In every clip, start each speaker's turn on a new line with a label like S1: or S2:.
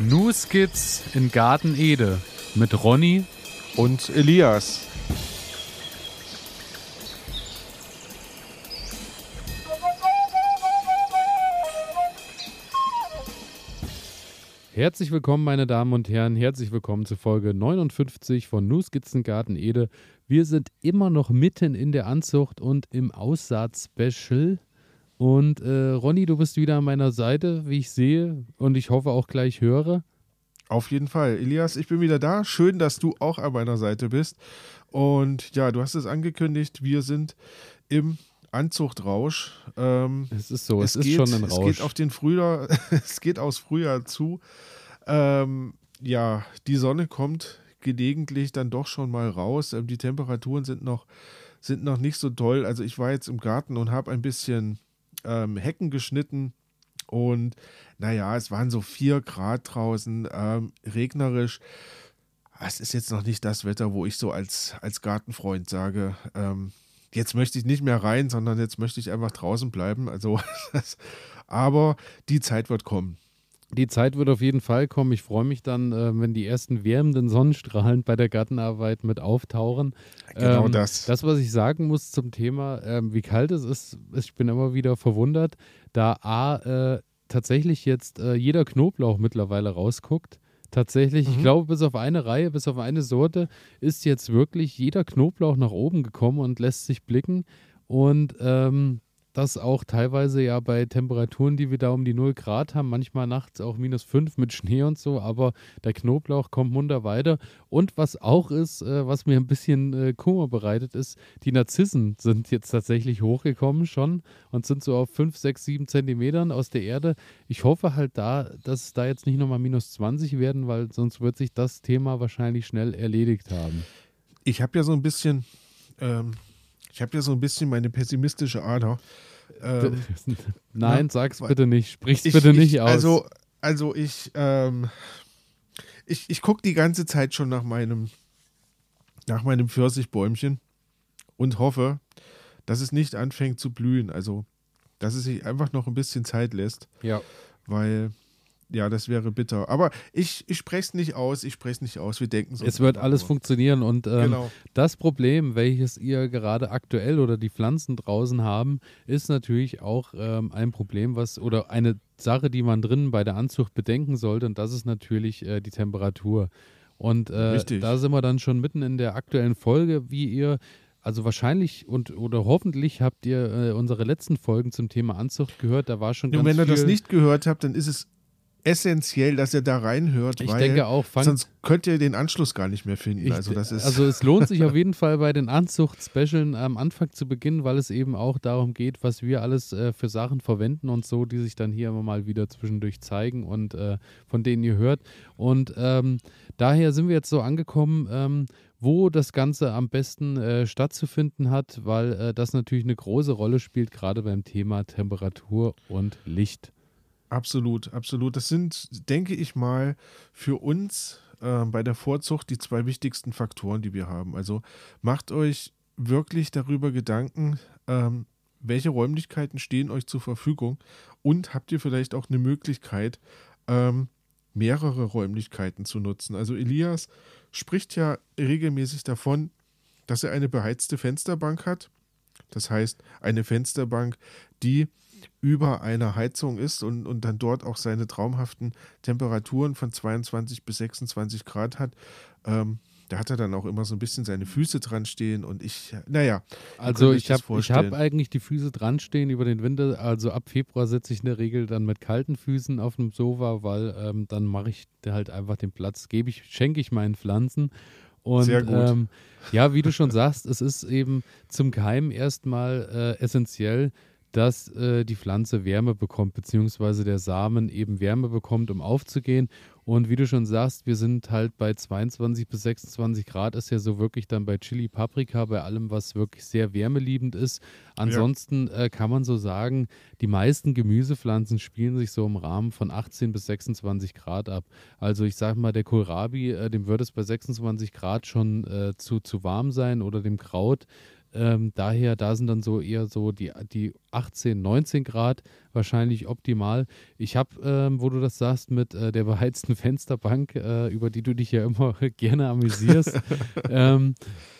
S1: New Skits in Garten Ede mit Ronny
S2: und Elias.
S1: Herzlich willkommen, meine Damen und Herren. Herzlich willkommen zur Folge 59 von New Skizzen Garten Ede. Wir sind immer noch mitten in der Anzucht und im Aussaat-Special. Und äh, Ronny, du bist wieder an meiner Seite, wie ich sehe und ich hoffe auch gleich höre.
S2: Auf jeden Fall. Elias, ich bin wieder da. Schön, dass du auch an meiner Seite bist. Und ja, du hast es angekündigt, wir sind im Anzuchtrausch.
S1: Ähm, es ist so, es, es ist geht, schon ein Rausch.
S2: Es geht auf den Frühjahr, es geht aus Frühjahr zu. Ähm, ja, die Sonne kommt gelegentlich dann doch schon mal raus. Ähm, die Temperaturen sind noch, sind noch nicht so toll. Also ich war jetzt im Garten und habe ein bisschen ähm, Hecken geschnitten. Und naja, es waren so vier Grad draußen, ähm, regnerisch. Es ist jetzt noch nicht das Wetter, wo ich so als, als Gartenfreund sage, ähm, jetzt möchte ich nicht mehr rein, sondern jetzt möchte ich einfach draußen bleiben. Also, aber die Zeit wird kommen.
S1: Die Zeit wird auf jeden Fall kommen. Ich freue mich dann, äh, wenn die ersten wärmenden Sonnenstrahlen bei der Gartenarbeit mit auftauchen.
S2: Genau ähm, das.
S1: Das, was ich sagen muss zum Thema, ähm, wie kalt es ist, ich bin immer wieder verwundert, da A, äh, tatsächlich jetzt äh, jeder Knoblauch mittlerweile rausguckt. Tatsächlich, mhm. ich glaube, bis auf eine Reihe, bis auf eine Sorte ist jetzt wirklich jeder Knoblauch nach oben gekommen und lässt sich blicken. Und ähm, das auch teilweise ja bei Temperaturen, die wir da um die 0 Grad haben, manchmal nachts auch minus 5 mit Schnee und so, aber der Knoblauch kommt munter weiter. Und was auch ist, äh, was mir ein bisschen äh, Kummer bereitet, ist, die Narzissen sind jetzt tatsächlich hochgekommen schon und sind so auf 5, 6, 7 Zentimetern aus der Erde. Ich hoffe halt da, dass es da jetzt nicht nochmal minus 20 werden, weil sonst wird sich das Thema wahrscheinlich schnell erledigt haben.
S2: Ich habe ja so ein bisschen. Ähm ich habe ja so ein bisschen meine pessimistische Ader.
S1: Ähm, Nein, na, sag's bitte nicht. Sprich's ich, bitte nicht aus.
S2: Also, also ich, ähm, ich, ich gucke die ganze Zeit schon nach meinem, nach meinem Pfirsichbäumchen und hoffe, dass es nicht anfängt zu blühen. Also, dass es sich einfach noch ein bisschen Zeit lässt.
S1: Ja.
S2: Weil ja, das wäre bitter. Aber ich, ich spreche es nicht aus, ich spreche es nicht aus. Wir denken so.
S1: Es wird alles nur. funktionieren und ähm, genau. das Problem, welches ihr gerade aktuell oder die Pflanzen draußen haben, ist natürlich auch ähm, ein Problem, was oder eine Sache, die man drinnen bei der Anzucht bedenken sollte und das ist natürlich äh, die Temperatur. Und äh, da sind wir dann schon mitten in der aktuellen Folge, wie ihr also wahrscheinlich und oder hoffentlich habt ihr äh, unsere letzten Folgen zum Thema Anzucht gehört. Da war schon
S2: und wenn ihr das nicht gehört habt, dann ist es essentiell, dass ihr da reinhört.
S1: Ich denke auch.
S2: Sonst könnt ihr den Anschluss gar nicht mehr finden. Also, das ist
S1: also es lohnt sich auf jeden Fall bei den Anzucht-Specialen am Anfang zu beginnen, weil es eben auch darum geht, was wir alles äh, für Sachen verwenden und so, die sich dann hier immer mal wieder zwischendurch zeigen und äh, von denen ihr hört. Und ähm, daher sind wir jetzt so angekommen, ähm, wo das Ganze am besten äh, stattzufinden hat, weil äh, das natürlich eine große Rolle spielt, gerade beim Thema Temperatur und Licht.
S2: Absolut, absolut. Das sind, denke ich mal, für uns äh, bei der Vorzucht die zwei wichtigsten Faktoren, die wir haben. Also macht euch wirklich darüber Gedanken, ähm, welche Räumlichkeiten stehen euch zur Verfügung und habt ihr vielleicht auch eine Möglichkeit, ähm, mehrere Räumlichkeiten zu nutzen. Also Elias spricht ja regelmäßig davon, dass er eine beheizte Fensterbank hat. Das heißt, eine Fensterbank, die über einer Heizung ist und, und dann dort auch seine traumhaften Temperaturen von 22 bis 26 Grad hat. Ähm, da hat er dann auch immer so ein bisschen seine Füße dran stehen und ich, naja.
S1: Also ich habe hab eigentlich die Füße dran stehen über den Winter. Also ab Februar sitze ich in der Regel dann mit kalten Füßen auf dem Sofa, weil ähm, dann mache ich halt einfach den Platz, gebe ich, schenke ich meinen Pflanzen. Und Sehr gut. Ähm, ja, wie du schon sagst, es ist eben zum Keim erstmal äh, essentiell, dass äh, die Pflanze Wärme bekommt, beziehungsweise der Samen eben Wärme bekommt, um aufzugehen. Und wie du schon sagst, wir sind halt bei 22 bis 26 Grad, ist ja so wirklich dann bei Chili, Paprika, bei allem, was wirklich sehr wärmeliebend ist. Ansonsten ja. äh, kann man so sagen, die meisten Gemüsepflanzen spielen sich so im Rahmen von 18 bis 26 Grad ab. Also ich sage mal, der Kohlrabi, äh, dem würde es bei 26 Grad schon äh, zu, zu warm sein oder dem Kraut. Ähm, daher, da sind dann so eher so die, die 18, 19 Grad wahrscheinlich optimal. Ich habe, ähm, wo du das sagst, mit äh, der beheizten Fensterbank, äh, über die du dich ja immer gerne amüsierst, ähm,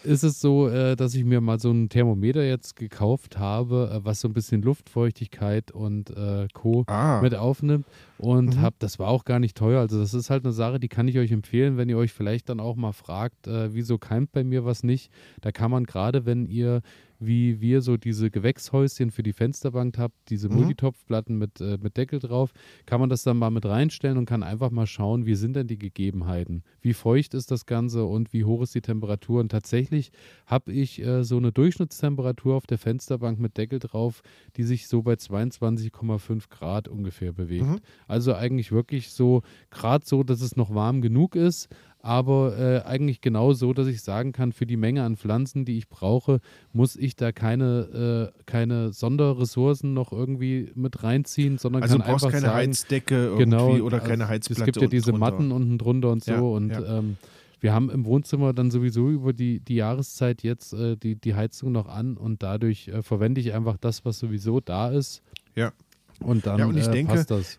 S1: ist es so, äh, dass ich mir mal so ein Thermometer jetzt gekauft habe, äh, was so ein bisschen Luftfeuchtigkeit und äh, Co. Ah. mit aufnimmt. Und mhm. hab, das war auch gar nicht teuer. Also, das ist halt eine Sache, die kann ich euch empfehlen, wenn ihr euch vielleicht dann auch mal fragt, äh, wieso keimt bei mir was nicht. Da kann man gerade, wenn ihr wie wir so diese Gewächshäuschen für die Fensterbank habt, diese mhm. Multitopfplatten mit, äh, mit Deckel drauf, kann man das dann mal mit reinstellen und kann einfach mal schauen, wie sind denn die Gegebenheiten, wie feucht ist das Ganze und wie hoch ist die Temperatur. Und tatsächlich habe ich äh, so eine Durchschnittstemperatur auf der Fensterbank mit Deckel drauf, die sich so bei 22,5 Grad ungefähr bewegt. Mhm. Also eigentlich wirklich so, gerade so, dass es noch warm genug ist, aber äh, eigentlich genau so, dass ich sagen kann, für die Menge an Pflanzen, die ich brauche, muss ich da keine, äh, keine Sonderressourcen noch irgendwie mit reinziehen, sondern
S2: also
S1: kann
S2: du brauchst
S1: einfach
S2: keine
S1: sagen,
S2: Heizdecke irgendwie genau, oder keine also Heizplatte
S1: Es gibt ja diese drunter. Matten unten drunter und so ja, und ja. Ähm, wir haben im Wohnzimmer dann sowieso über die, die Jahreszeit jetzt äh, die, die Heizung noch an und dadurch äh, verwende ich einfach das, was sowieso da ist.
S2: Ja.
S1: Und dann
S2: ja, und ich
S1: äh,
S2: denke,
S1: passt das.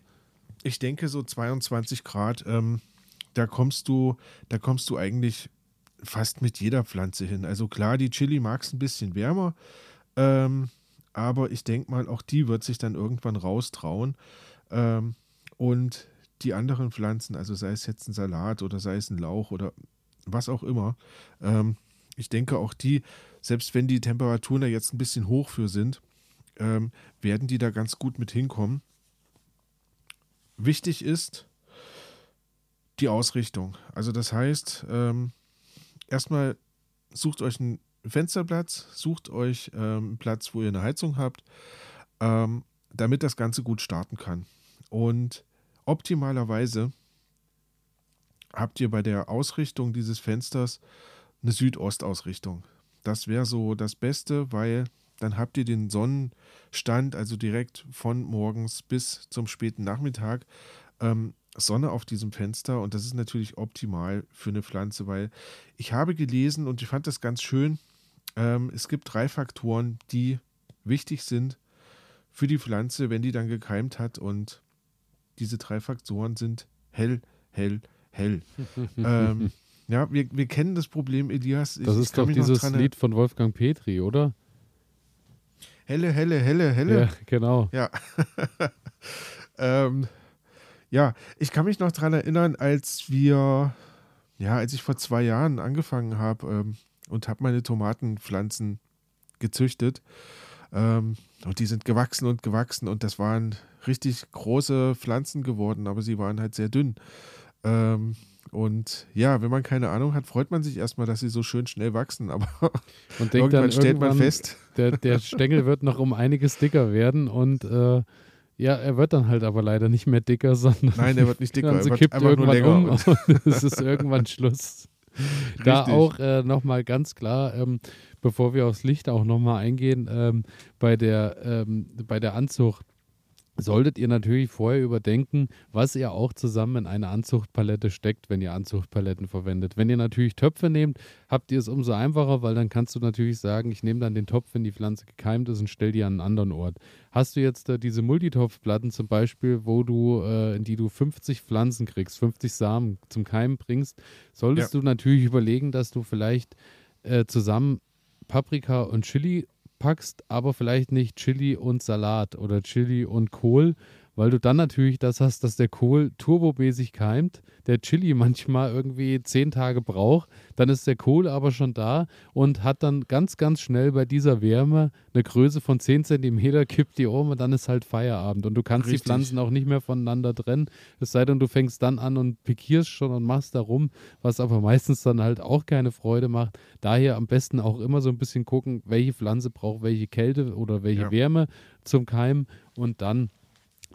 S2: Ich denke, so 22 Grad ähm, da kommst du, da kommst du eigentlich fast mit jeder Pflanze hin. Also klar, die Chili mag es ein bisschen wärmer, ähm, aber ich denke mal, auch die wird sich dann irgendwann raustrauen. Ähm, und die anderen Pflanzen, also sei es jetzt ein Salat oder sei es ein Lauch oder was auch immer, ähm, ich denke auch die, selbst wenn die Temperaturen da jetzt ein bisschen hoch für sind, ähm, werden die da ganz gut mit hinkommen. Wichtig ist, die Ausrichtung. Also das heißt, ähm, erstmal sucht euch einen Fensterplatz, sucht euch ähm, einen Platz, wo ihr eine Heizung habt, ähm, damit das Ganze gut starten kann. Und optimalerweise habt ihr bei der Ausrichtung dieses Fensters eine Südostausrichtung. Das wäre so das Beste, weil dann habt ihr den Sonnenstand, also direkt von morgens bis zum späten Nachmittag, ähm, Sonne auf diesem Fenster und das ist natürlich optimal für eine Pflanze, weil ich habe gelesen und ich fand das ganz schön. Ähm, es gibt drei Faktoren, die wichtig sind für die Pflanze, wenn die dann gekeimt hat und diese drei Faktoren sind hell, hell, hell. ähm, ja, wir, wir kennen das Problem, Elias.
S1: Ich, das ist doch dieses Lied von Wolfgang Petri, oder?
S2: Helle, helle, helle, helle.
S1: Ja, genau.
S2: Ja. ähm, ja, ich kann mich noch daran erinnern, als wir, ja, als ich vor zwei Jahren angefangen habe ähm, und habe meine Tomatenpflanzen gezüchtet. Ähm, und die sind gewachsen und gewachsen und das waren richtig große Pflanzen geworden, aber sie waren halt sehr dünn. Ähm, und ja, wenn man keine Ahnung hat, freut man sich erstmal, dass sie so schön schnell wachsen. Aber
S1: und irgendwann dann, stellt man fest, der, der Stängel wird noch um einiges dicker werden und äh, ja, er wird dann halt aber leider nicht mehr dicker, sondern.
S2: Nein, er wird nicht dicker.
S1: Er kippt irgendwann um und es ist irgendwann Schluss. da auch äh, nochmal ganz klar, ähm, bevor wir aufs Licht auch nochmal eingehen, ähm, bei, der, ähm, bei der Anzucht solltet ihr natürlich vorher überdenken, was ihr auch zusammen in eine Anzuchtpalette steckt, wenn ihr Anzuchtpaletten verwendet. Wenn ihr natürlich Töpfe nehmt, habt ihr es umso einfacher, weil dann kannst du natürlich sagen, ich nehme dann den Topf, wenn die Pflanze gekeimt ist und stelle die an einen anderen Ort. Hast du jetzt äh, diese Multitopfplatten zum Beispiel, wo du, äh, in die du 50 Pflanzen kriegst, 50 Samen zum Keimen bringst, solltest ja. du natürlich überlegen, dass du vielleicht äh, zusammen Paprika und Chili packst, aber vielleicht nicht Chili und Salat oder Chili und Kohl, weil du dann natürlich das hast, dass der Kohl turbomäßig keimt, der Chili manchmal irgendwie zehn Tage braucht, dann ist der Kohl aber schon da und hat dann ganz, ganz schnell bei dieser Wärme eine Größe von 10 cm, kippt die um und dann ist halt Feierabend und du kannst Richtig. die Pflanzen auch nicht mehr voneinander trennen, es sei denn, du fängst dann an und pikierst schon und machst da rum, was aber meistens dann halt auch keine Freude macht. Daher am besten auch immer so ein bisschen gucken, welche Pflanze braucht welche Kälte oder welche ja. Wärme zum Keimen und dann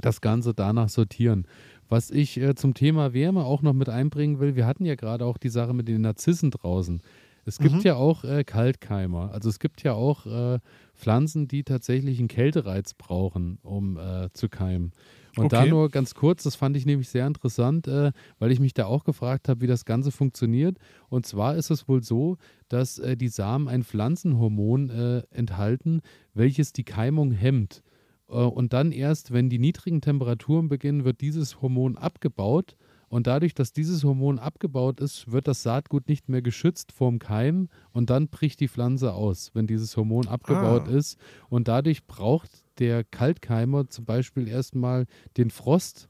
S1: das Ganze danach sortieren. Was ich äh, zum Thema Wärme auch noch mit einbringen will, wir hatten ja gerade auch die Sache mit den Narzissen draußen. Es gibt mhm. ja auch äh, Kaltkeimer. Also es gibt ja auch äh, Pflanzen, die tatsächlich einen Kältereiz brauchen, um äh, zu keimen. Und okay. da nur ganz kurz, das fand ich nämlich sehr interessant, äh, weil ich mich da auch gefragt habe, wie das Ganze funktioniert. Und zwar ist es wohl so, dass äh, die Samen ein Pflanzenhormon enthalten, welches die Keimung hemmt. Äh, und dann erst, wenn die niedrigen Temperaturen beginnen, wird dieses Hormon abgebaut. Und dadurch, dass dieses Hormon abgebaut ist, wird das Saatgut nicht mehr geschützt vorm Keim und dann bricht die Pflanze aus, wenn dieses Hormon abgebaut ah. ist. Und dadurch braucht der Kaltkeimer zum Beispiel erstmal den Frost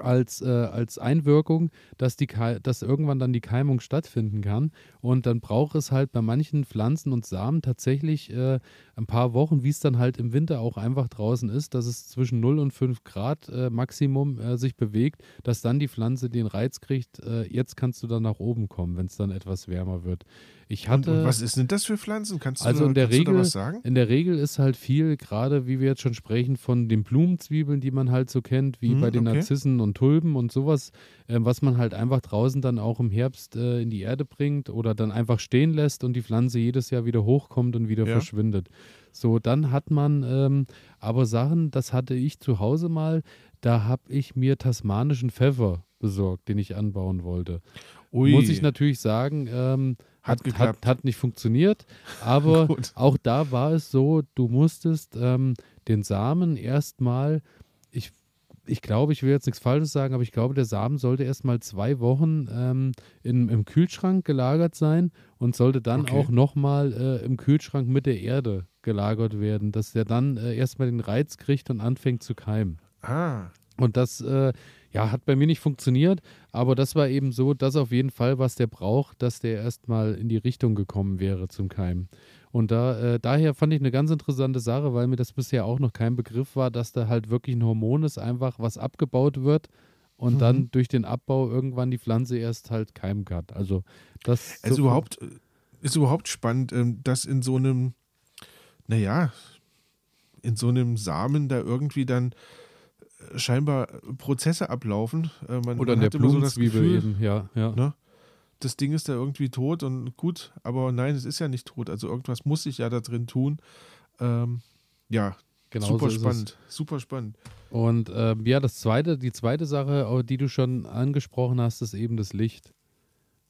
S1: als, äh, als Einwirkung, dass, die, dass irgendwann dann die Keimung stattfinden kann. Und dann braucht es halt bei manchen Pflanzen und Samen tatsächlich äh, ein paar Wochen, wie es dann halt im Winter auch einfach draußen ist, dass es zwischen 0 und 5 Grad äh, Maximum äh, sich bewegt, dass dann die Pflanze den Reiz kriegt, äh, jetzt kannst du dann nach oben kommen, wenn es dann etwas wärmer wird. Ich hatte,
S2: und, und was ist denn das für Pflanzen? Kannst du,
S1: also in der Regel,
S2: was sagen?
S1: In der Regel ist halt viel, gerade wie wir jetzt schon sprechen, von den Blumenzwiebeln, die man halt so kennt, wie hm, bei den okay. Narzissen und Tulpen und sowas, äh, was man halt einfach draußen dann auch im Herbst äh, in die Erde bringt oder dann einfach stehen lässt und die Pflanze jedes Jahr wieder hochkommt und wieder ja. verschwindet. So, dann hat man ähm, aber Sachen, das hatte ich zu Hause mal, da habe ich mir tasmanischen Pfeffer besorgt, den ich anbauen wollte. Ui. Muss ich natürlich sagen, ähm, hat, hat, hat, hat, nicht funktioniert, aber auch da war es so, du musstest ähm, den Samen erstmal, ich, ich glaube, ich will jetzt nichts Falsches sagen, aber ich glaube, der Samen sollte erstmal zwei Wochen ähm, in, im Kühlschrank gelagert sein und sollte dann okay. auch nochmal äh, im Kühlschrank mit der Erde gelagert werden, dass der dann äh, erstmal den Reiz kriegt und anfängt zu keimen.
S2: Ah.
S1: Und das äh, ja, hat bei mir nicht funktioniert, aber das war eben so, dass auf jeden Fall, was der braucht, dass der erstmal in die Richtung gekommen wäre zum Keim. Und da, äh, daher fand ich eine ganz interessante Sache, weil mir das bisher auch noch kein Begriff war, dass da halt wirklich ein Hormon ist, einfach was abgebaut wird und mhm. dann durch den Abbau irgendwann die Pflanze erst halt keimen kann. Also das
S2: also so überhaupt ist überhaupt spannend, ähm, dass in so einem, naja, in so einem Samen da irgendwie dann scheinbar Prozesse ablaufen.
S1: Äh, man, Oder man in der Blumenzwiebel so eben, ja. ja.
S2: Ne? Das Ding ist da irgendwie tot und gut, aber nein, es ist ja nicht tot. Also irgendwas muss ich ja da drin tun. Ähm, ja, genau super so spannend, super spannend.
S1: Und äh, ja, das zweite, die zweite Sache, die du schon angesprochen hast, ist eben das Licht.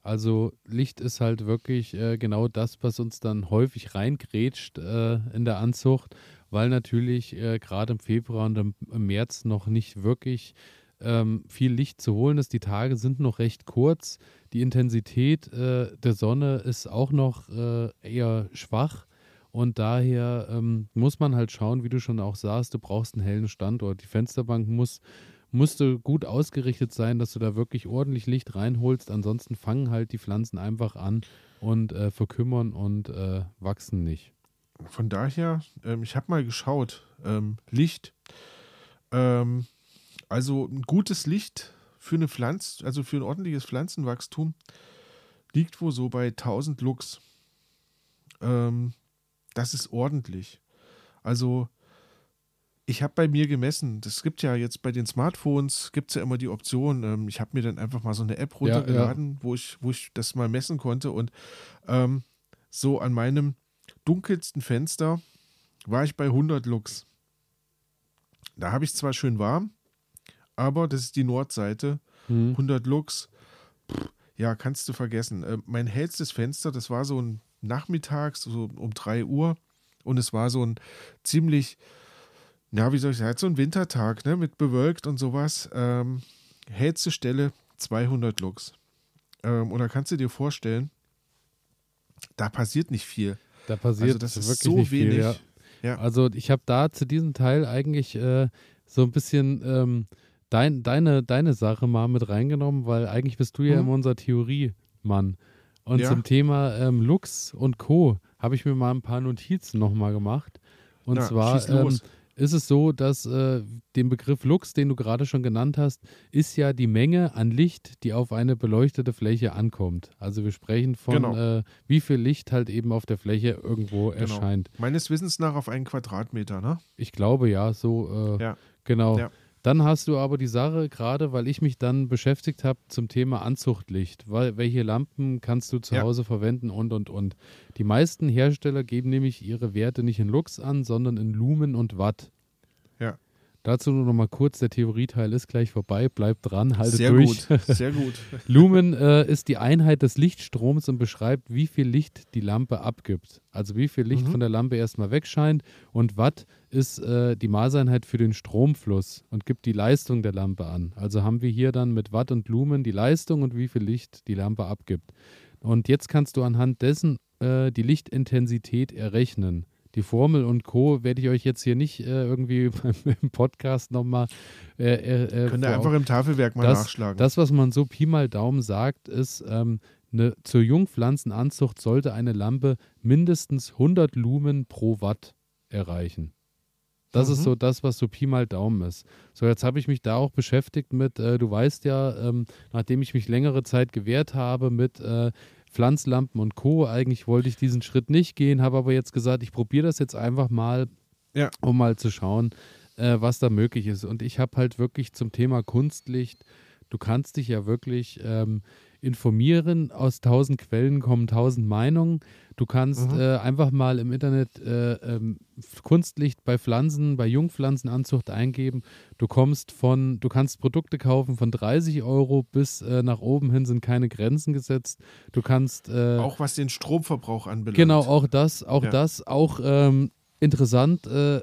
S1: Also Licht ist halt wirklich äh, genau das, was uns dann häufig reingrätscht äh, in der Anzucht weil natürlich äh, gerade im Februar und im, im, März noch nicht wirklich ähm, viel Licht zu holen ist. Die Tage sind noch recht kurz. Die Intensität äh, der Sonne ist auch noch äh, eher schwach. Und daher ähm, muss man halt schauen, wie du schon auch sagst, du brauchst einen hellen Standort. Die Fensterbank muss, musste gut ausgerichtet sein, dass du da wirklich ordentlich Licht reinholst. Ansonsten fangen halt die Pflanzen einfach an und äh, verkümmern und äh, wachsen nicht
S2: von daher, ähm, ich habe mal geschaut, ähm, Licht. Ähm, also ein gutes Licht für eine Pflanze, also für ein ordentliches Pflanzenwachstum, liegt wohl so bei 1000 Lux. Ähm, das ist ordentlich. Also ich habe bei mir gemessen, das gibt ja jetzt bei den Smartphones, gibt es ja immer die Option, ähm, ich habe mir dann einfach mal so eine App runtergeladen, ja, ja. Wo, ich, wo ich das mal messen konnte und ähm, so an meinem dunkelsten Fenster war ich bei 100 Lux. Da habe ich zwar schön warm, aber das ist die Nordseite. Mhm. 100 Lux, pff, ja, kannst du vergessen. Äh, mein hellstes Fenster, das war so ein Nachmittag, so um 3 Uhr. Und es war so ein ziemlich, ja, wie soll ich sagen, so ein Wintertag, ne, mit bewölkt und sowas. Ähm, hellste Stelle 200 Lux. Ähm, und da kannst du dir vorstellen, da passiert nicht viel.
S1: Da passiert also das wirklich so nicht viel, wenig. Ja. Ja. Also ich habe da zu diesem Teil eigentlich äh, so ein bisschen ähm, dein, deine, deine Sache mal mit reingenommen, weil eigentlich bist du ja mhm. immer unser Theorie-Mann. Und ja. zum Thema ähm, Lux und Co. habe ich mir mal ein paar Notizen nochmal gemacht. Und ja, zwar ähm, ist es so, dass äh, den Begriff Lux, den du gerade schon genannt hast, ist ja die Menge an Licht, die auf eine beleuchtete Fläche ankommt. Also wir sprechen von, genau. äh, wie viel Licht halt eben auf der Fläche irgendwo genau. erscheint.
S2: Meines Wissens nach auf einen Quadratmeter, ne?
S1: Ich glaube ja, so äh, ja. genau. Ja. Dann hast du aber die Sache, gerade weil ich mich dann beschäftigt habe zum Thema Anzuchtlicht. Weil, welche Lampen kannst du zu ja. Hause verwenden und, und, und. Die meisten Hersteller geben nämlich ihre Werte nicht in Lux an, sondern in Lumen und Watt.
S2: Ja.
S1: Dazu nur noch mal kurz, der Theorieteil ist gleich vorbei, bleibt dran, haltet
S2: sehr
S1: durch.
S2: Gut, sehr gut.
S1: Lumen äh, ist die Einheit des Lichtstroms und beschreibt, wie viel Licht die Lampe abgibt. Also wie viel Licht mhm. von der Lampe erstmal wegscheint und Watt ist äh, die Maßeinheit für den Stromfluss und gibt die Leistung der Lampe an. Also haben wir hier dann mit Watt und Lumen die Leistung und wie viel Licht die Lampe abgibt. Und jetzt kannst du anhand dessen äh, die Lichtintensität errechnen. Die Formel und Co. werde ich euch jetzt hier nicht äh, irgendwie im Podcast nochmal. Äh,
S2: äh, äh Könnt ihr einfach im Tafelwerk mal
S1: das,
S2: nachschlagen.
S1: Das, was man so Pi mal Daumen sagt, ist, ähm, eine, zur Jungpflanzenanzucht sollte eine Lampe mindestens 100 Lumen pro Watt erreichen. Das mhm. ist so das, was so Pi mal Daumen ist. So, jetzt habe ich mich da auch beschäftigt mit, äh, du weißt ja, ähm, nachdem ich mich längere Zeit gewehrt habe mit äh, Pflanzlampen und Co. Eigentlich wollte ich diesen Schritt nicht gehen, habe aber jetzt gesagt, ich probiere das jetzt einfach mal, ja. um mal zu schauen, äh, was da möglich ist. Und ich habe halt wirklich zum Thema Kunstlicht, du kannst dich ja wirklich ähm, informieren. Aus tausend Quellen kommen tausend Meinungen. Du kannst mhm. äh, einfach mal im Internet äh, ähm, Kunstlicht bei Pflanzen, bei Jungpflanzenanzucht eingeben. Du kommst von, du kannst Produkte kaufen von 30 Euro bis äh, nach oben hin sind keine Grenzen gesetzt. Du kannst äh,
S2: auch was den Stromverbrauch anbelangt.
S1: Genau, auch das, auch ja. das, auch ähm, interessant äh,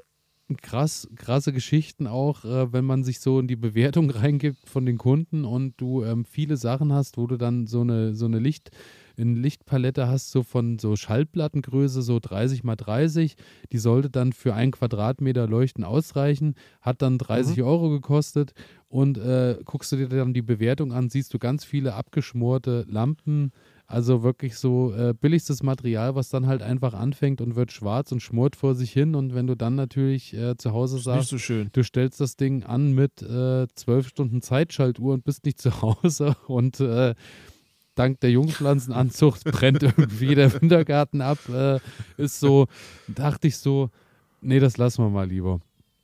S1: krass, krasse Geschichten auch, äh, wenn man sich so in die Bewertung reingibt von den Kunden und du ähm, viele Sachen hast, wo du dann so eine, so eine Licht, eine Lichtpalette hast, so von so Schallplattengröße, so 30 mal 30. Die sollte dann für ein Quadratmeter Leuchten ausreichen, hat dann 30 mhm. Euro gekostet und äh, guckst du dir dann die Bewertung an, siehst du ganz viele abgeschmorte Lampen, also wirklich so äh, billigstes Material, was dann halt einfach anfängt und wird schwarz und schmort vor sich hin. Und wenn du dann natürlich äh, zu Hause sagst,
S2: so
S1: du stellst das Ding an mit äh, zwölf Stunden Zeitschaltuhr und bist nicht zu Hause und äh, dank der Jungpflanzenanzucht brennt irgendwie der Wintergarten ab, äh, ist so, dachte ich so, nee, das lassen wir mal lieber.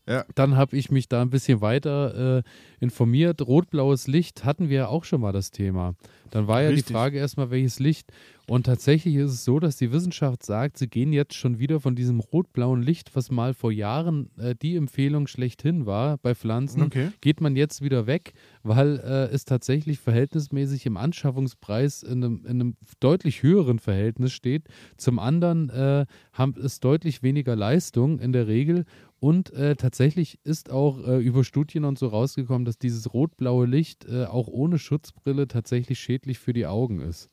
S1: Ja. Dann habe ich mich da ein bisschen weiter äh, informiert. Rot-blaues Licht hatten wir ja auch schon mal das Thema. Dann war ja Richtig. die Frage erstmal, welches Licht. Und tatsächlich ist es so, dass die Wissenschaft sagt, sie gehen jetzt schon wieder von diesem rot-blauen Licht, was mal vor Jahren äh, die Empfehlung schlechthin war bei Pflanzen, okay. geht man jetzt wieder weg, weil äh, es tatsächlich verhältnismäßig im Anschaffungspreis in einem, in einem deutlich höheren Verhältnis steht. Zum anderen äh, haben es deutlich weniger Leistung in der Regel und äh, tatsächlich ist auch äh, über Studien und so rausgekommen, dass dieses rot-blaue Licht äh, auch ohne Schutzbrille tatsächlich schädlich für die Augen ist.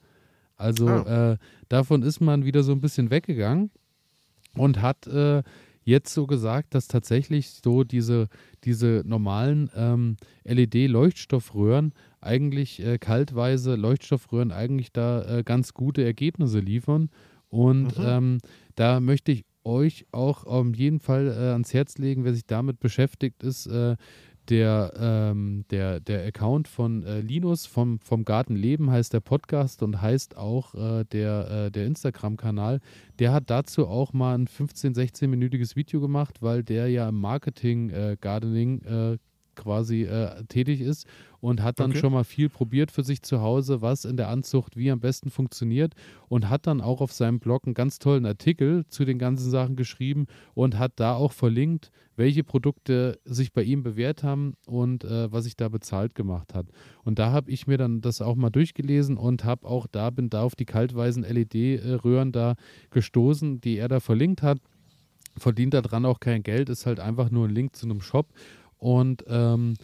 S1: Also ah. Äh, davon ist man wieder so ein bisschen weggegangen und hat äh, jetzt so gesagt, dass tatsächlich so diese, diese normalen ähm, LED-Leuchtstoffröhren eigentlich äh, kaltweise Leuchtstoffröhren eigentlich da ganz gute Ergebnisse liefern. Und mhm. ähm, da möchte ich euch auch auf jeden Fall äh, ans Herz legen, wer sich damit beschäftigt, ist äh, der, ähm, der, der Account von äh, Linus vom, vom Garten Leben heißt der Podcast und heißt auch äh, der, äh, der Instagram-Kanal. Der hat dazu auch mal ein 15-, 16-minütiges Video gemacht, weil der ja im Marketing äh, äh, quasi äh, tätig ist und hat dann okay. schon mal viel probiert für sich zu Hause, was in der Anzucht wie am besten funktioniert und hat dann auch auf seinem Blog einen ganz tollen Artikel zu den ganzen Sachen geschrieben und hat da auch verlinkt, welche Produkte sich bei ihm bewährt haben und äh, was sich da bezahlt gemacht hat. Und da habe ich mir dann das auch mal durchgelesen und habe auch da bin da auf die kaltweisen LED-Röhren da gestoßen, die er da verlinkt hat verdient daran auch kein Geld, ist halt einfach nur ein Link zu einem Shop. Und ähm,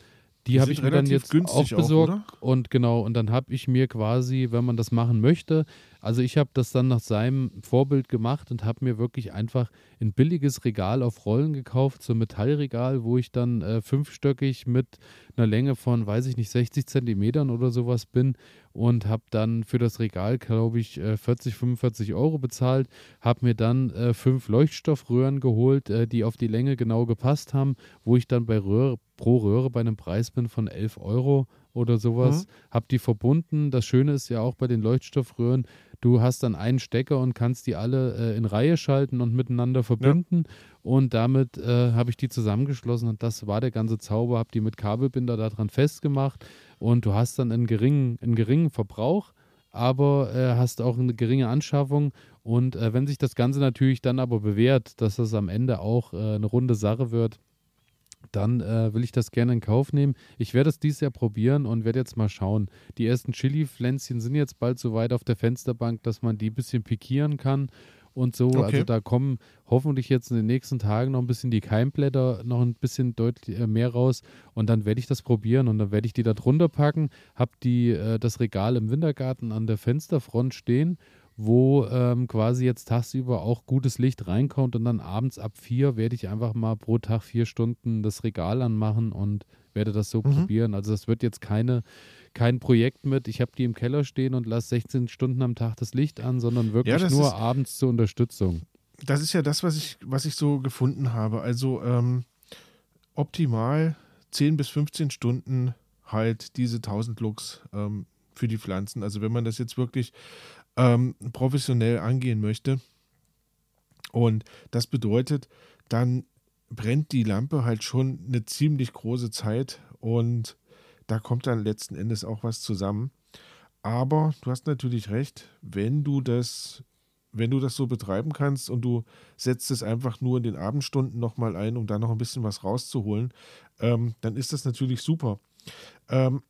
S1: die, habe ich mir dann jetzt auch besorgt. Auch, und genau, und dann habe ich mir quasi, wenn man das machen möchte, also ich habe das dann nach seinem Vorbild gemacht und habe mir wirklich einfach ein billiges Regal auf Rollen gekauft, so ein Metallregal, wo ich dann äh, fünfstöckig mit einer Länge von, weiß ich nicht, 60 Zentimetern oder sowas bin und habe dann für das Regal, glaube ich, 40, äh, 45 Euro bezahlt, habe mir dann äh, fünf Leuchtstoffröhren geholt, äh, die auf die Länge genau gepasst haben, wo ich dann bei Röhre, pro Röhre bei einem Preis bin von 11 Euro oder sowas, mhm. habe die verbunden. Das Schöne ist ja auch bei den Leuchtstoffröhren, Du hast dann einen Stecker und kannst die alle äh, in Reihe schalten und miteinander verbinden. Ja. Und damit äh, habe ich die zusammengeschlossen und das war der ganze Zauber. Habe die mit Kabelbinder daran festgemacht und du hast dann einen geringen, einen geringen Verbrauch, aber äh, hast auch eine geringe Anschaffung. Und äh, wenn sich das Ganze natürlich dann aber bewährt, dass das am Ende auch äh, eine runde Sache wird, dann äh, will ich das gerne in Kauf nehmen. Ich werde es dieses Jahr probieren und werde jetzt mal schauen. Die ersten Chili-Pflänzchen sind jetzt bald so weit auf der Fensterbank, dass man die ein bisschen pikieren kann und so. Okay. Also da kommen hoffentlich jetzt in den nächsten Tagen noch ein bisschen die Keimblätter noch ein bisschen deutlich äh, mehr raus und dann werde ich das probieren und dann werde ich die da drunter packen, habe die äh, das Regal im Wintergarten an der Fensterfront stehen wo ähm, quasi jetzt tagsüber auch gutes Licht reinkommt und dann abends ab vier werde ich einfach mal pro Tag vier Stunden das Regal anmachen und werde das so mhm. probieren. Also das wird jetzt keine, kein Projekt mit, ich habe die im Keller stehen und lasse 16 Stunden am Tag das Licht an, sondern wirklich ja, nur ist, abends zur Unterstützung.
S2: Das ist ja das, was ich, was ich so gefunden habe. Also ähm, optimal 10 bis 15 Stunden halt diese 1000 Lux ähm, für die Pflanzen. Also wenn man das jetzt wirklich ähm, professionell angehen möchte. Und das bedeutet, dann brennt die Lampe halt schon eine ziemlich große Zeit und da kommt dann letzten Endes auch was zusammen. Aber du hast natürlich recht, wenn du das, wenn du das so betreiben kannst und du setzt es einfach nur in den Abendstunden nochmal ein, um da noch ein bisschen was rauszuholen, ähm, dann ist das natürlich super. Ähm,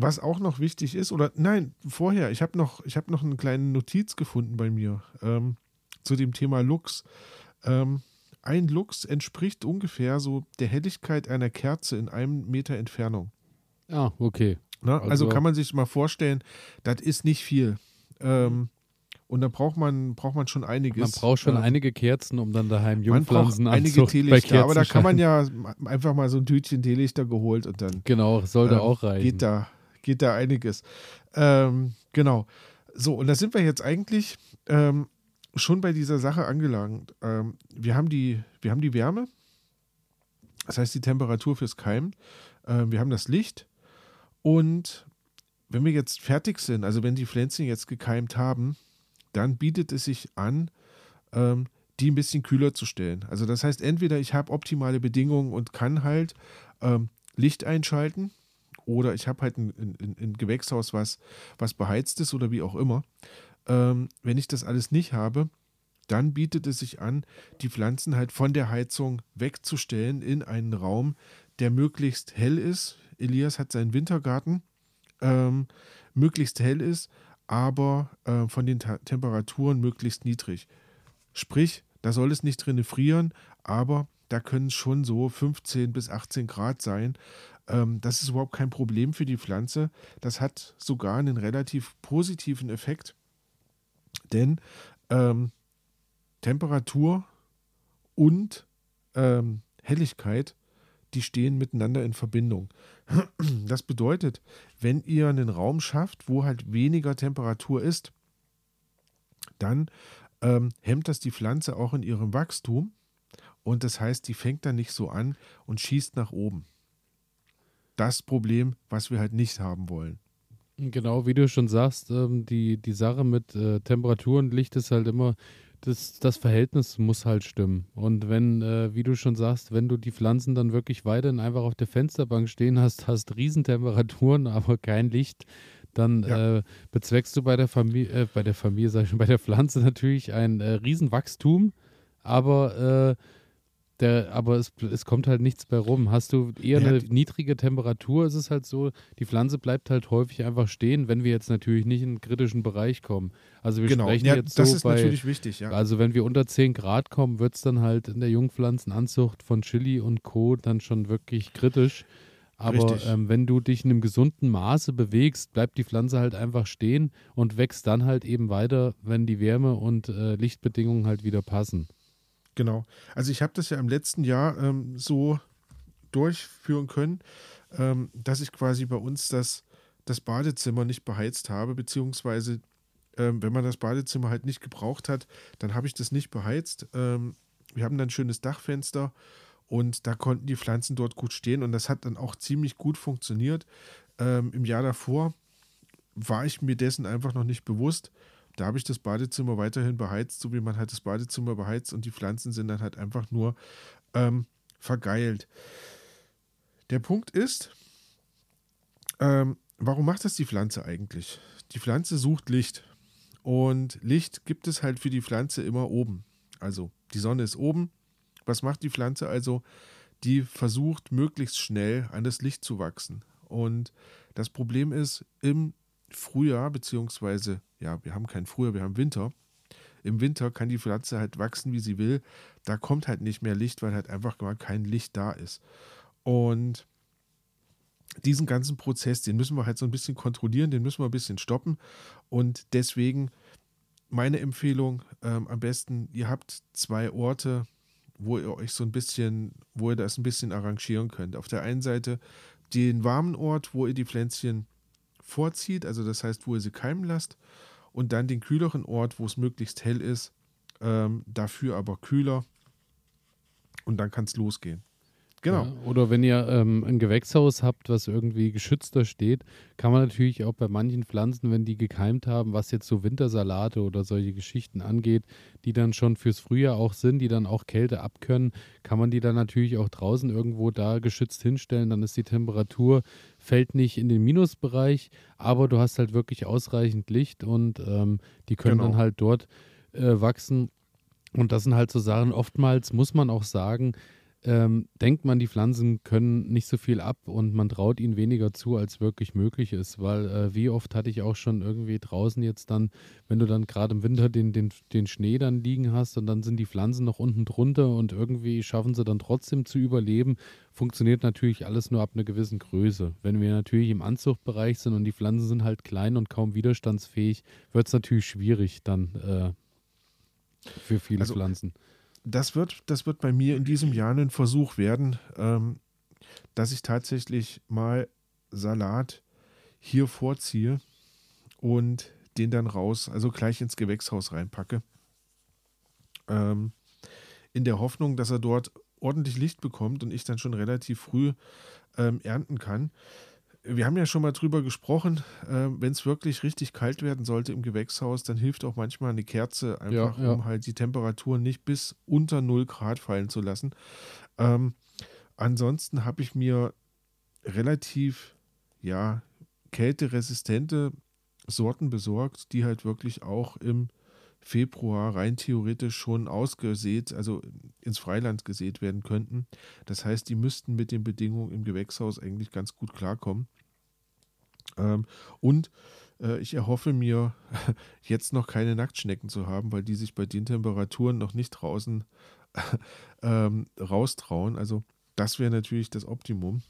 S2: was auch noch wichtig ist, oder nein, vorher, ich habe noch, hab noch eine kleine Notiz gefunden bei mir ähm, zu dem Thema Lux. Ähm, ein Lux entspricht ungefähr so der Helligkeit einer Kerze in einem Meter Entfernung.
S1: Ah, okay.
S2: Na, also, also, kann man sich mal vorstellen, das ist nicht viel. Ähm, und da braucht man, braucht man schon einiges.
S1: Man braucht schon ähm, einige Kerzen, um dann daheim
S2: Jungpflanzen Man einige Teelichter, aber da kann man ja einfach mal so ein Tütchen Teelichter geholt und dann.
S1: Genau, sollte ähm, auch reichen.
S2: Geht da, geht da einiges. Ähm, genau. So, und da sind wir jetzt eigentlich ähm, schon bei dieser Sache angelangt. Ähm, wir, haben die, wir haben die Wärme, das heißt die Temperatur fürs Keimen. Ähm, wir haben das Licht. Und wenn wir jetzt fertig sind, also wenn die Pflänzchen jetzt gekeimt haben, dann bietet es sich an, ähm, die ein bisschen kühler zu stellen. Also das heißt, entweder ich habe optimale Bedingungen und kann halt ähm, Licht einschalten, oder ich habe halt ein, ein, ein, Gewächshaus, was, was beheizt ist oder wie auch immer. Ähm, wenn ich das alles nicht habe, dann bietet es sich an, die Pflanzen halt von der Heizung wegzustellen in einen Raum, der möglichst hell ist. Elias hat seinen Wintergarten, ähm, möglichst hell ist, aber äh, von den Ta Temperaturen möglichst niedrig. Sprich, da soll es nicht drin frieren, aber da können schon so 15 bis 18 Grad sein. Ähm, das ist überhaupt kein Problem für die Pflanze. Das hat sogar einen relativ positiven Effekt, denn ähm, Temperatur und ähm, Helligkeit, die stehen miteinander in Verbindung. Das bedeutet, wenn ihr einen Raum schafft, wo halt weniger Temperatur ist, dann ähm, hemmt das die Pflanze auch in ihrem Wachstum und das heißt, die fängt dann nicht so an und schießt nach oben das Problem, was wir halt nicht haben wollen.
S1: Genau, wie du schon sagst, ähm, die, die Sache mit äh, Temperatur und Licht ist halt immer, das, das Verhältnis muss halt stimmen. Und wenn, äh, wie du schon sagst, wenn du die Pflanzen dann wirklich weiterhin einfach auf der Fensterbank stehen hast, hast Riesentemperaturen, aber kein Licht, dann ja. äh, bezweckst du bei der Familie, äh, bei der Familie, sag ich schon, bei der Pflanze natürlich ein Riesenwachstum, aber der, aber es, es kommt halt nichts bei rum. Hast du eher ja, eine niedrige Temperatur, ist es halt so, die Pflanze bleibt halt häufig einfach stehen, wenn wir jetzt natürlich nicht in einen kritischen Bereich kommen. Also wir genau. sprechen ja, jetzt
S2: das
S1: so
S2: ist
S1: bei,
S2: natürlich wichtig, ja.
S1: Also wenn wir unter 10 Grad kommen, wird es dann halt in der Jungpflanzenanzucht von Chili und Co. dann schon wirklich kritisch. Aber ähm, wenn du dich in einem gesunden Maße bewegst, bleibt die Pflanze halt einfach stehen und wächst dann halt eben weiter, wenn die Wärme und äh, Lichtbedingungen halt wieder passen.
S2: Genau. Also ich habe das ja im letzten Jahr ähm, so durchführen können, ähm, dass ich quasi bei uns das, das Badezimmer nicht beheizt habe, beziehungsweise ähm, wenn man das Badezimmer halt nicht gebraucht hat, dann habe ich das nicht beheizt. Ähm, wir haben dann ein schönes Dachfenster und da konnten die Pflanzen dort gut stehen und das hat dann auch ziemlich gut funktioniert. Ähm, Im Jahr davor war ich mir dessen einfach noch nicht bewusst da habe ich das Badezimmer weiterhin beheizt, so wie man halt das Badezimmer beheizt und die Pflanzen sind dann halt einfach nur ähm, vergeilt. Der Punkt ist, ähm, warum macht das die Pflanze eigentlich? Die Pflanze sucht Licht und Licht gibt es halt für die Pflanze immer oben. Also die Sonne ist oben. Was macht die Pflanze also? die versucht, möglichst schnell an das Licht zu wachsen. Und das Problem ist, im Frühjahr, beziehungsweise, ja, wir haben kein Frühjahr, wir haben Winter. Im Winter kann die Pflanze halt wachsen, wie sie will. Da kommt halt nicht mehr Licht, weil halt einfach mal kein Licht da ist. Und diesen ganzen Prozess, den müssen wir halt so ein bisschen kontrollieren, den müssen wir ein bisschen stoppen. Und deswegen meine Empfehlung ähm, am besten, ihr habt zwei Orte, wo ihr euch so ein bisschen, wo ihr das ein bisschen arrangieren könnt. Auf der einen Seite den warmen Ort, wo ihr die Pflänzchen vorzieht, also das heißt, wo ihr sie keimen lasst, und dann den kühleren Ort, wo es möglichst hell ist, ähm, dafür aber kühler. Und dann kann es losgehen. Genau. Ja,
S1: oder wenn ihr ähm, ein Gewächshaus habt, was irgendwie geschützter steht, kann man natürlich auch bei manchen Pflanzen, wenn die gekeimt haben, was jetzt so Wintersalate oder solche Geschichten angeht, die dann schon fürs Frühjahr auch sind, die dann auch Kälte abkönnen, kann man die dann natürlich auch draußen irgendwo da geschützt hinstellen. Dann ist die Temperatur, fällt nicht in den Minusbereich, aber du hast halt wirklich ausreichend Licht und ähm, die können genau. dann halt dort äh, wachsen. Und das sind halt so Sachen, oftmals muss man auch sagen, ähm, denkt man, die Pflanzen können nicht so viel ab und man traut ihnen weniger zu, als wirklich möglich ist. Weil äh, wie oft hatte ich auch schon irgendwie draußen jetzt dann, wenn du dann gerade im Winter den, den, den Schnee dann liegen hast und dann sind die Pflanzen noch unten drunter und irgendwie schaffen sie dann trotzdem zu überleben, funktioniert natürlich alles nur ab einer gewissen Größe. Wenn wir natürlich im Anzuchtbereich sind und die Pflanzen sind halt klein und kaum widerstandsfähig, wird es natürlich schwierig dann äh, für viele also, Pflanzen
S2: das wird, das wird bei mir in diesem Jahr ein Versuch werden, ähm, dass ich tatsächlich mal Salat hier vorziehe und den dann raus, also gleich ins Gewächshaus reinpacke. Ähm, in der Hoffnung, dass er dort ordentlich Licht bekommt und ich dann schon relativ früh ähm, ernten kann wir haben ja schon mal drüber gesprochen, äh, wenn es wirklich richtig kalt werden sollte im Gewächshaus, dann hilft auch manchmal eine Kerze, einfach ja, ja. um halt die Temperatur nicht bis unter 0 Grad fallen zu lassen. Ähm, ansonsten habe ich mir relativ, ja, kälteresistente Sorten besorgt, die halt wirklich auch im Februar rein theoretisch schon ausgesät, also ins Freiland gesät werden könnten. Das heißt, die müssten mit den Bedingungen im Gewächshaus eigentlich ganz gut klarkommen. Ähm, und äh, ich erhoffe mir jetzt noch keine Nacktschnecken zu haben, weil die sich bei den Temperaturen noch nicht draußen ähm, raustrauen. Also das wäre natürlich das Optimum.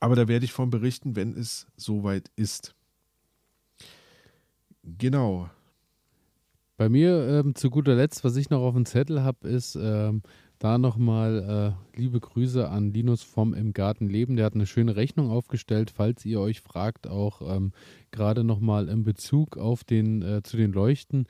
S2: Aber da werde ich von berichten, wenn es soweit ist. Genau.
S1: Bei mir ähm, zu guter Letzt, was ich noch auf dem Zettel habe, ist ähm, da nochmal äh, liebe Grüße an Linus vom Im Garten Leben. Der hat eine schöne Rechnung aufgestellt, falls ihr euch fragt, auch ähm, gerade nochmal in Bezug auf den, äh, zu den Leuchten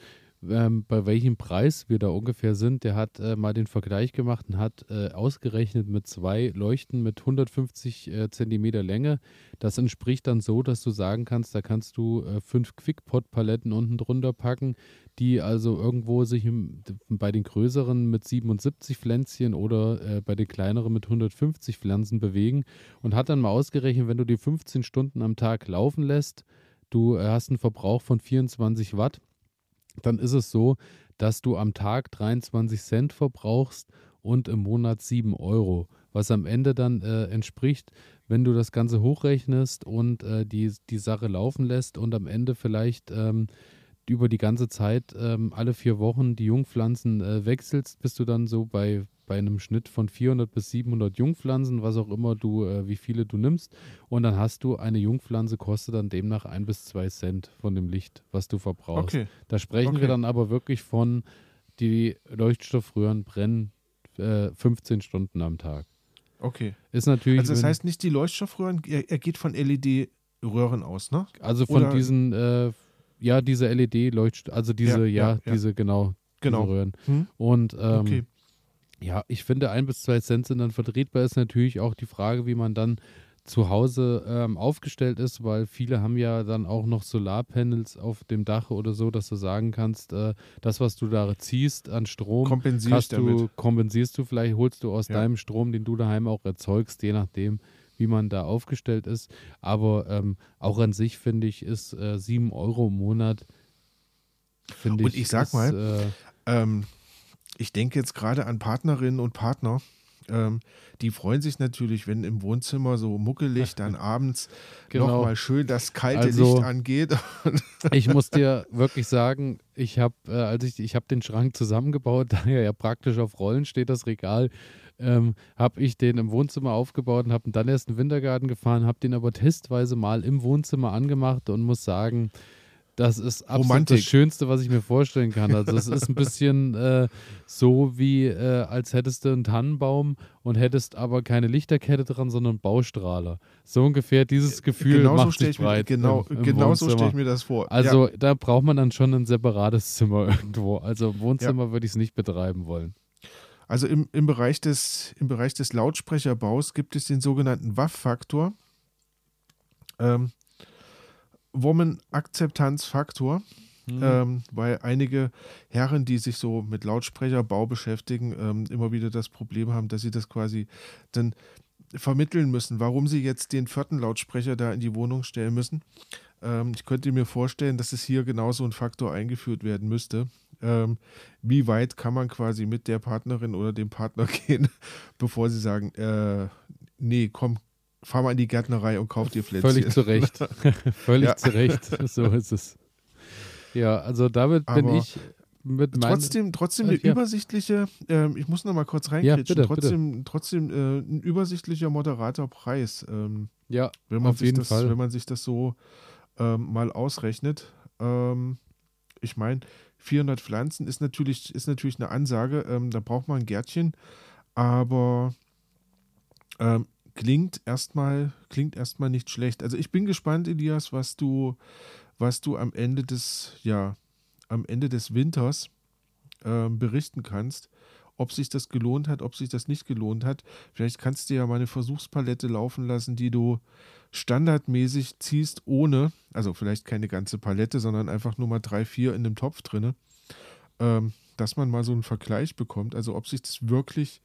S1: ähm, bei welchem Preis wir da ungefähr sind. Der hat äh, mal den Vergleich gemacht und hat äh, ausgerechnet mit zwei Leuchten mit 150 äh, Zentimeter Länge. Das entspricht dann so, dass du sagen kannst, da kannst du äh, fünf Quickpot-Paletten unten drunter packen, die also irgendwo sich im, bei den größeren mit 77 Pflänzchen oder äh, bei den kleineren mit 150 Pflanzen bewegen und hat dann mal ausgerechnet, wenn du die 15 Stunden am Tag laufen lässt, du äh, hast einen Verbrauch von 24 Watt dann ist es so, dass du am Tag 23 Cent verbrauchst und im Monat 7 Euro, was am Ende dann äh, entspricht, wenn du das Ganze hochrechnest und äh, die, die Sache laufen lässt und am Ende vielleicht ähm, über die ganze Zeit ähm, alle vier Wochen die Jungpflanzen äh, wechselst, bist du dann so bei bei einem Schnitt von 400 bis 700 Jungpflanzen, was auch immer du, äh, wie viele du nimmst. Und dann hast du eine Jungpflanze, kostet dann demnach ein bis zwei Cent von dem Licht, was du verbrauchst. Okay. Da sprechen okay. wir dann aber wirklich von, die Leuchtstoffröhren brennen äh, 15 Stunden am Tag.
S2: Okay.
S1: Ist natürlich.
S2: Also, das heißt nicht die Leuchtstoffröhren, er, er geht von LED-Röhren aus, ne?
S1: Also von Oder? diesen, äh, ja, diese LED-Leuchtstoff, also diese, ja, ja, ja, diese, genau, genau. Diese Röhren. Hm? Und ähm, okay. Ja, ich finde, ein bis zwei Cent sind dann vertretbar. Ist natürlich auch die Frage, wie man dann zu Hause ähm, aufgestellt ist, weil viele haben ja dann auch noch Solarpanels auf dem Dach oder so, dass du sagen kannst, äh, das, was du da ziehst an Strom,
S2: kompensierst
S1: du, kompensierst du vielleicht, holst du aus ja. deinem Strom, den du daheim auch erzeugst, je nachdem, wie man da aufgestellt ist. Aber ähm, auch an sich finde ich, ist äh, 7 Euro im Monat,
S2: finde ich. Und ich sag ist, mal, äh, ähm, ich denke jetzt gerade an Partnerinnen und Partner, Ähm, die freuen sich natürlich, wenn im Wohnzimmer so muckelig dann abends genau. nochmal schön das kalte also, Licht angeht.
S1: ich muss dir wirklich sagen, ich habe, äh, als ich, ich habe den Schrank zusammengebaut, da er ja praktisch auf Rollen steht, das Regal, ähm, habe ich den im Wohnzimmer aufgebaut und habe dann erst in den Wintergarten gefahren, habe den aber testweise mal im Wohnzimmer angemacht und muss sagen, das ist absolut Romantik. das Schönste, was ich mir vorstellen kann. Also es ist ein bisschen äh, so wie, äh, als hättest du einen Tannenbaum und hättest aber keine Lichterkette dran, sondern Baustrahler. So ungefähr dieses Gefühl genau macht so sich breit.
S2: Mir, genau im, im genau so stelle ich mir das vor.
S1: Also ja. da braucht man dann schon ein separates Zimmer irgendwo. Also im Wohnzimmer ja. würde ich es nicht betreiben wollen.
S2: Also im, im, Bereich des, im Bereich des Lautsprecherbaus gibt es den sogenannten WAF-Faktor. Ähm, Woman-Akzeptanzfaktor. Mhm. Ähm, weil einige Herren, die sich so mit Lautsprecherbau beschäftigen, ähm, immer wieder das Problem haben, dass sie das quasi dann vermitteln müssen, warum sie jetzt den vierten Lautsprecher da in die Wohnung stellen müssen. Ähm, ich könnte mir vorstellen, dass es hier genauso ein Faktor eingeführt werden müsste. Ähm, wie weit kann man quasi mit der Partnerin oder dem Partner gehen, bevor sie sagen, äh, nee, komm, fahr mal in die Gärtnerei und kauf dir Plätzchen.
S1: Völlig zu Recht. Völlig ja. zu Recht. So ist es. Ja, also damit Aber bin ich mit
S2: Trotzdem, trotzdem eine ja. übersichtliche, äh, ich muss noch mal kurz reinkritschen, ja, trotzdem, bitte. trotzdem äh, ein übersichtlicher, moderater Preis. Ähm,
S1: ja,
S2: wenn man
S1: auf jeden
S2: das,
S1: Fall.
S2: Wenn man sich das so ähm, mal ausrechnet. Ähm, ich meine, 400 Pflanzen ist natürlich, ist natürlich eine Ansage. Ähm, da braucht man ein Gärtchen. Aber ähm, klingt erstmal klingt erstmal nicht schlecht. Also ich bin gespannt, Elias, was du was du am Ende des ja am Ende des Winters äh, berichten kannst, ob sich das gelohnt hat, ob sich das nicht gelohnt hat. Vielleicht kannst du ja mal eine Versuchspalette laufen lassen, die du standardmäßig ziehst, ohne, also vielleicht keine ganze Palette, sondern einfach nur mal drei, vier in dem Topf drinne, ähm, dass man mal so einen Vergleich bekommt. Also ob sich das wirklich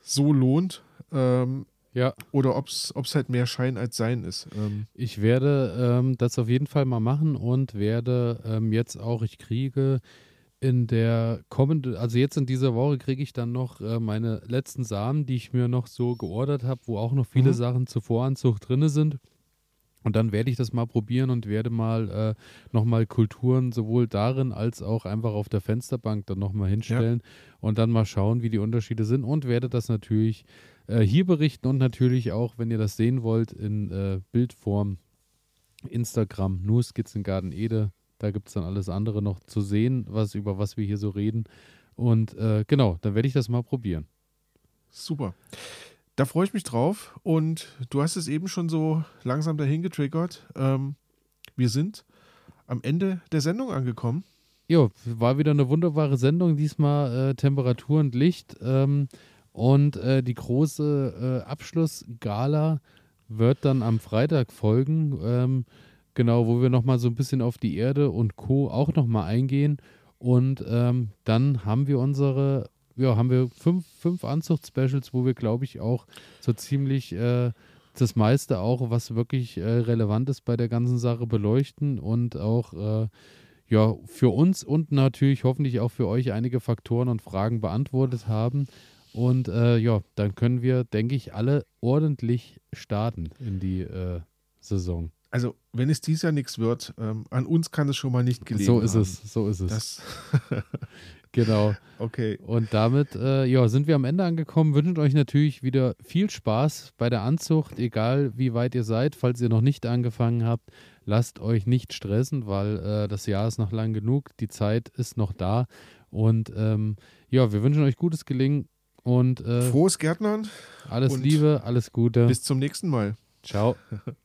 S2: so lohnt, ähm,
S1: ja.
S2: Oder ob es halt mehr Schein als Sein ist. Ähm.
S1: Ich werde ähm, das auf jeden Fall mal machen und werde ähm, jetzt auch, ich kriege in der kommenden, also jetzt in dieser Woche kriege ich dann noch äh, meine letzten Samen, die ich mir noch so geordert habe, wo auch noch viele mhm. Sachen zur Voranzucht drin sind. Und dann werde ich das mal probieren und werde mal äh, nochmal Kulturen sowohl darin als auch einfach auf der Fensterbank dann nochmal hinstellen ja. und dann mal schauen, wie die Unterschiede sind und werde das natürlich äh, hier berichten und natürlich auch, wenn ihr das sehen wollt, in äh, Bildform Instagram, nur Skizzengarten Ede. Da gibt es dann alles andere noch zu sehen, was, über was wir hier so reden. Und äh, genau, dann werde ich das mal probieren.
S2: Super. Da freue ich mich drauf. Und du hast es eben schon so langsam dahin getriggert. Ähm, wir sind am Ende der Sendung angekommen.
S1: Ja, war wieder eine wunderbare Sendung. Diesmal äh, Temperatur und Licht. Ähm, und äh, die große äh, Abschlussgala wird dann am Freitag folgen. Ähm, genau, wo wir nochmal so ein bisschen auf die Erde und Co. auch nochmal eingehen. Und ähm, dann haben wir unsere, ja, haben wir fünf, fünf Anzucht-Specials, wo wir, glaube ich, auch so ziemlich äh, das meiste auch, was wirklich äh, relevant ist bei der ganzen Sache, beleuchten und auch äh, ja, für uns und natürlich hoffentlich auch für euch einige Faktoren und Fragen beantwortet haben. Und äh, ja, dann können wir, denke ich, alle ordentlich starten in die äh, Saison.
S2: Also, wenn es dies Jahr nichts wird, ähm, an uns kann es schon mal nicht gelegen
S1: So ist
S2: haben.
S1: es, so ist es. genau.
S2: Okay.
S1: Und damit äh, ja, sind wir am Ende angekommen. Wünschen euch natürlich wieder viel Spaß bei der Anzucht, egal wie weit ihr seid. Falls ihr noch nicht angefangen habt, lasst euch nicht stressen, weil äh, das Jahr ist noch lang genug. Die Zeit ist noch da. Und ähm, ja, wir wünschen euch gutes Gelingen und äh,
S2: frohes Gärtnern.
S1: Alles Liebe, alles Gute.
S2: Bis zum nächsten Mal.
S1: Ciao.